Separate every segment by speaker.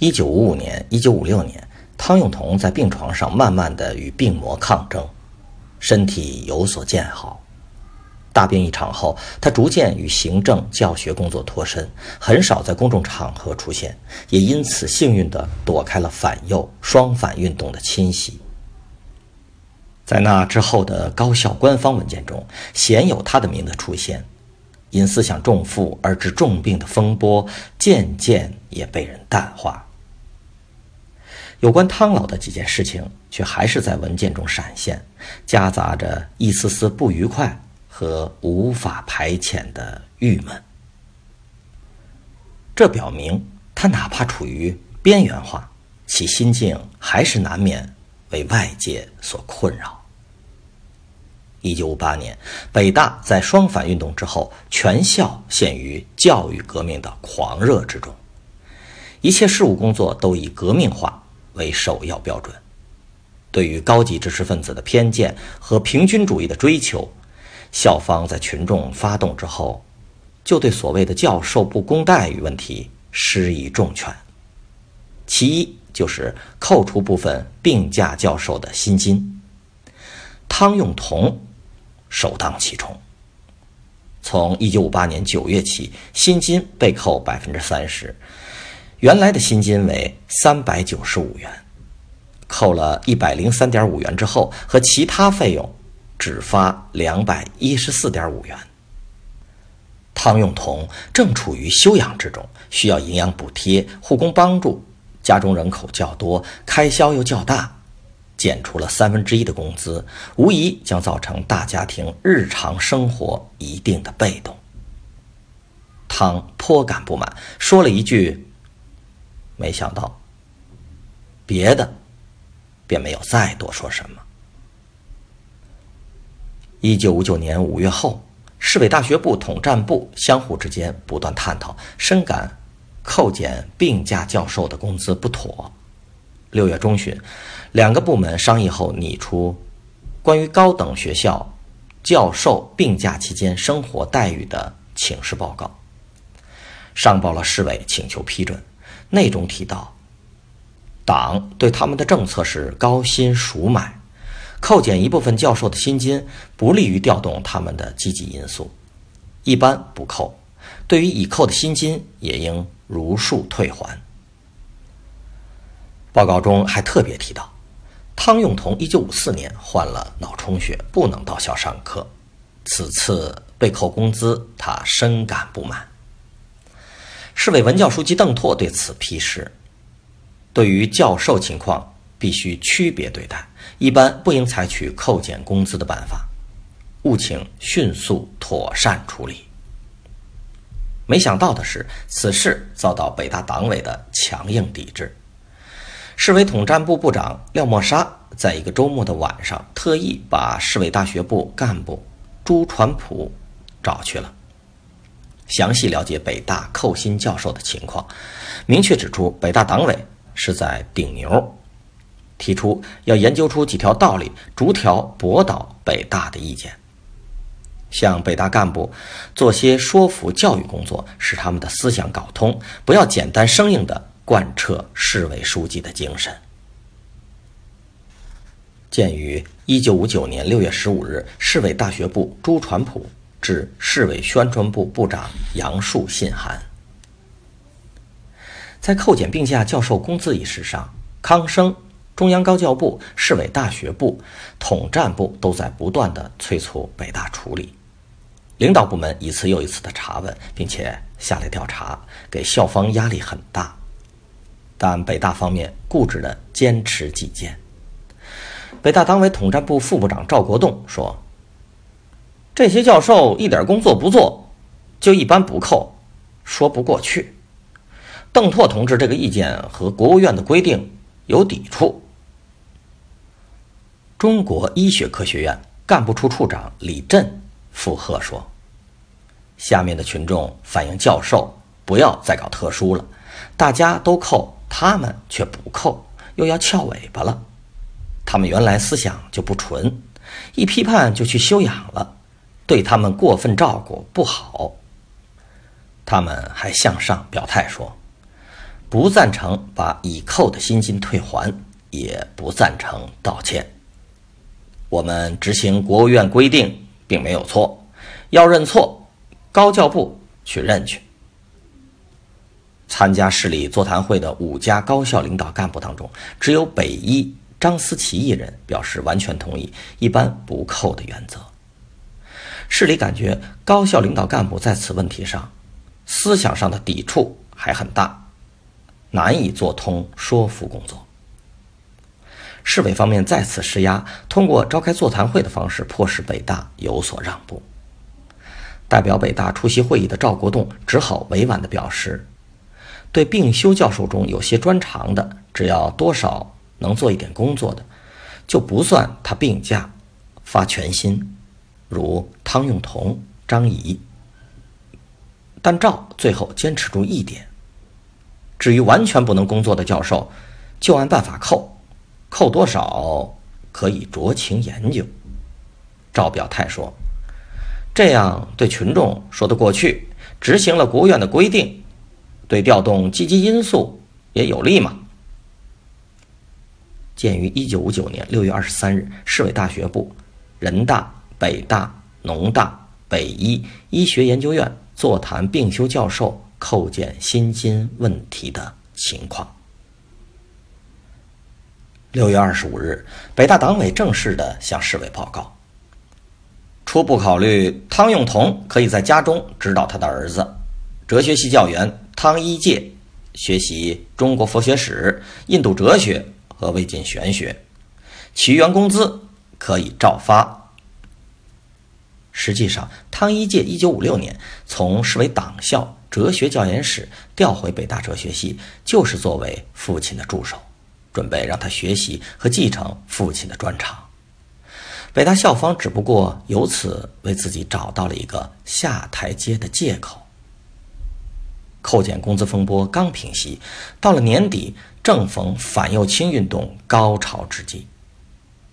Speaker 1: 一九五五年、一九五六年，汤用彤在病床上慢慢的与病魔抗争，身体有所见好。大病一场后，他逐渐与行政、教学工作脱身，很少在公众场合出现，也因此幸运地躲开了反右、双反运动的侵袭。在那之后的高校官方文件中，鲜有他的名字出现。因思想重负而致重病的风波，渐渐也被人淡化。有关汤老的几件事情，却还是在文件中闪现，夹杂着一丝丝不愉快和无法排遣的郁闷。这表明，他哪怕处于边缘化，其心境还是难免为外界所困扰。一九五八年，北大在双反运动之后，全校陷于教育革命的狂热之中，一切事务工作都以革命化为首要标准。对于高级知识分子的偏见和平均主义的追求，校方在群众发动之后，就对所谓的教授不公待遇问题施以重拳。其一就是扣除部分病假教授的薪金。汤用彤。首当其冲。从一九五八年九月起，薪金被扣百分之三十，原来的薪金为三百九十五元，扣了一百零三点五元之后，和其他费用只发两百一十四点五元。汤用彤正处于休养之中，需要营养补贴、护工帮助，家中人口较多，开销又较大。减除了三分之一的工资，无疑将造成大家庭日常生活一定的被动。汤颇感不满，说了一句：“没想到。”别的，便没有再多说什么。一九五九年五月后，市委大学部统战部相互之间不断探讨，深感扣减病假教授的工资不妥。六月中旬，两个部门商议后拟出关于高等学校教授病假期间生活待遇的请示报告，上报了市委请求批准。内中提到，党对他们的政策是高薪赎买，扣减一部分教授的薪金不利于调动他们的积极因素，一般不扣。对于已扣的薪金，也应如数退还。报告中还特别提到，汤用彤1954年患了脑充血，不能到校上课，此次被扣工资，他深感不满。市委文教书记邓拓对此批示：对于教授情况，必须区别对待，一般不应采取扣减工资的办法，务请迅速妥善处理。没想到的是，此事遭到北大党委的强硬抵制。市委统战部部长廖沫沙在一个周末的晚上，特意把市委大学部干部朱传普找去了，详细了解北大寇新教授的情况，明确指出北大党委是在顶牛，提出要研究出几条道理，逐条驳倒北大的意见，向北大干部做些说服教育工作，使他们的思想搞通，不要简单生硬的。贯彻市委书记的精神。鉴于一九五九年六月十五日，市委大学部朱传普致市委宣传部部长杨树信函，在扣减病假教授工资一事上，康生、中央高教部、市委大学部、统战部都在不断的催促北大处理，领导部门一次又一次的查问，并且下来调查，给校方压力很大。但北大方面固执地坚持己见。北大党委统战部副部长赵国栋说：“这些教授一点工作不做，就一般不扣，说不过去。邓拓同志这个意见和国务院的规定有抵触。”中国医学科学院干部处处长李振附和说：“下面的群众反映教授不要再搞特殊了，大家都扣，他们却不扣，又要翘尾巴了。”他们原来思想就不纯，一批判就去修养了，对他们过分照顾不好。他们还向上表态说，不赞成把已扣的薪金退还，也不赞成道歉。我们执行国务院规定并没有错，要认错，高教部去认去。参加市里座谈会的五家高校领导干部当中，只有北医。张思齐一人表示完全同意一般不扣的原则。市里感觉高校领导干部在此问题上思想上的抵触还很大，难以做通说服工作。市委方面再次施压，通过召开座谈会的方式迫使北大有所让步。代表北大出席会议的赵国栋只好委婉地表示，对病休教授中有些专长的，只要多少。能做一点工作的，就不算他病假发全薪，如汤用彤、张仪。但赵最后坚持住一点：至于完全不能工作的教授，就按办法扣，扣多少可以酌情研究。赵表态说：“这样对群众说得过去，执行了国务院的规定，对调动积极因素也有利嘛。”鉴于一九五九年六月二十三日，市委大学部、人大、北大、农大、北医医学研究院座谈并修教授扣减薪金问题的情况。六月二十五日，北大党委正式的向市委报告：初步考虑，汤用彤可以在家中指导他的儿子，哲学系教员汤一介学习中国佛学史、印度哲学。和魏晋玄学，其余员工资可以照发。实际上，汤一介一九五六年从市委党校哲学教研室调回北大哲学系，就是作为父亲的助手，准备让他学习和继承父亲的专长。北大校方只不过由此为自己找到了一个下台阶的借口。扣减工资风波刚平息，到了年底。正逢反右倾运动高潮之际，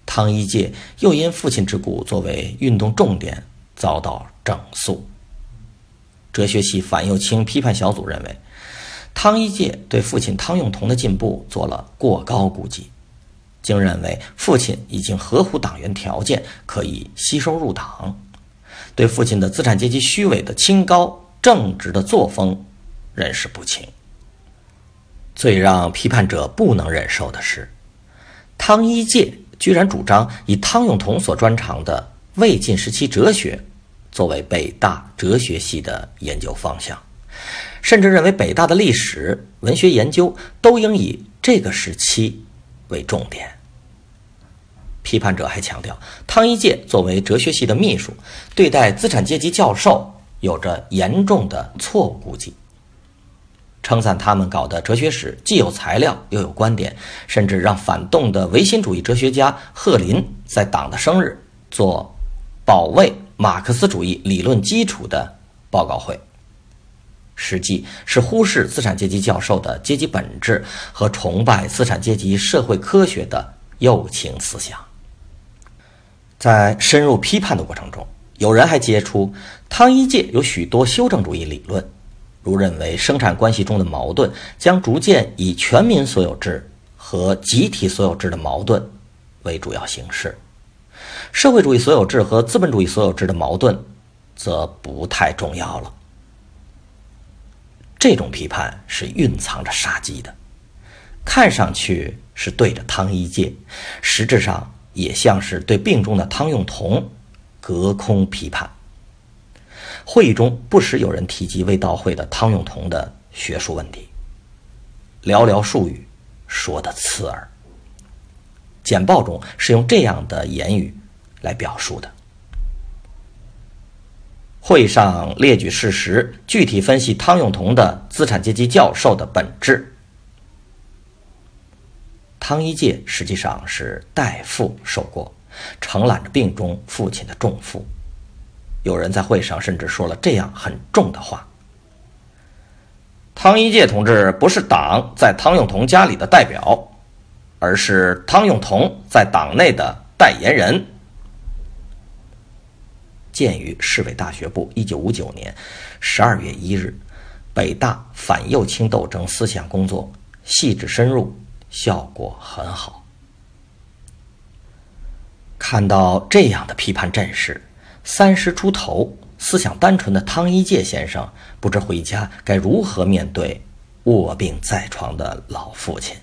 Speaker 1: 汤一介又因父亲之故作为运动重点遭到整肃。哲学系反右倾批判小组认为，汤一介对父亲汤用彤的进步做了过高估计，竟认为父亲已经合乎党员条件可以吸收入党，对父亲的资产阶级虚伪的清高正直的作风认识不清。最让批判者不能忍受的是，汤一介居然主张以汤用彤所专长的魏晋时期哲学作为北大哲学系的研究方向，甚至认为北大的历史文学研究都应以这个时期为重点。批判者还强调，汤一介作为哲学系的秘书，对待资产阶级教授有着严重的错误估计。称赞他们搞的哲学史既有材料又有观点，甚至让反动的唯心主义哲学家贺林在党的生日做保卫马克思主义理论基础的报告会，实际是忽视资产阶级教授的阶级本质和崇拜资产阶级社会科学的右倾思想。在深入批判的过程中，有人还揭出汤一介有许多修正主义理论。如认为生产关系中的矛盾将逐渐以全民所有制和集体所有制的矛盾为主要形式，社会主义所有制和资本主义所有制的矛盾则不太重要了。这种批判是蕴藏着杀机的，看上去是对着汤一介，实质上也像是对病中的汤用彤隔空批判。会议中不时有人提及未到会的汤用彤的学术问题，寥寥数语，说的刺耳。简报中是用这样的言语来表述的：会上列举事实，具体分析汤用彤的资产阶级教授的本质。汤一介实际上是代父受过，承揽着病中父亲的重负。有人在会上甚至说了这样很重的话：“汤一介同志不是党在汤用彤家里的代表，而是汤用彤在党内的代言人。”鉴于市委大学部一九五九年十二月一日北大反右倾斗争思想工作细致深入。效果很好。看到这样的批判阵势，三十出头、思想单纯的汤一介先生不知回家该如何面对卧病在床的老父亲。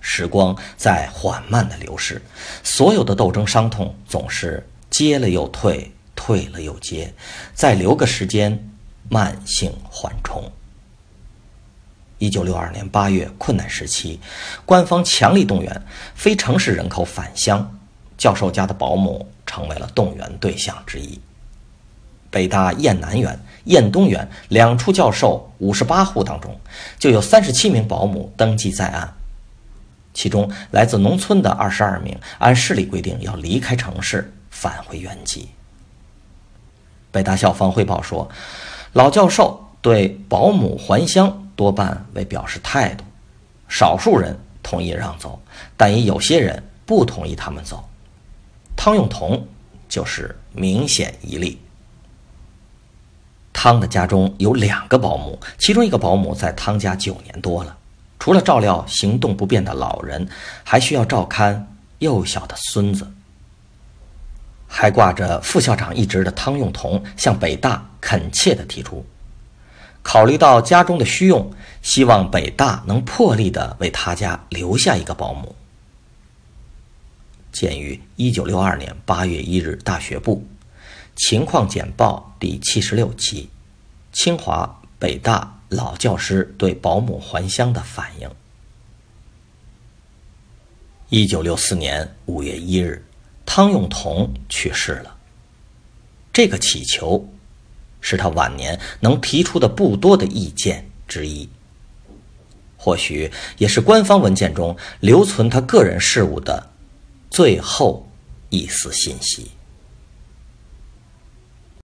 Speaker 1: 时光在缓慢的流逝，所有的斗争伤痛总是接了又退，退了又接，再留个时间，慢性缓冲。一九六二年八月，困难时期，官方强力动员非城市人口返乡，教授家的保姆成为了动员对象之一。北大雁南园、雁东园两处教授五十八户当中，就有三十七名保姆登记在案，其中来自农村的二十二名按市里规定要离开城市返回原籍。北大校方汇报说，老教授对保姆还乡。多半为表示态度，少数人同意让走，但也有些人不同意他们走。汤用彤就是明显一例。汤的家中有两个保姆，其中一个保姆在汤家九年多了，除了照料行动不便的老人，还需要照看幼小的孙子。还挂着副校长一职的汤用彤向北大恳切地提出。考虑到家中的需用，希望北大能破例的为他家留下一个保姆。鉴于一九六二年八月一日大学部情况简报第七十六期，清华、北大老教师对保姆还乡的反应。一九六四年五月一日，汤永同去世了。这个乞求。是他晚年能提出的不多的意见之一，或许也是官方文件中留存他个人事务的最后一丝信息。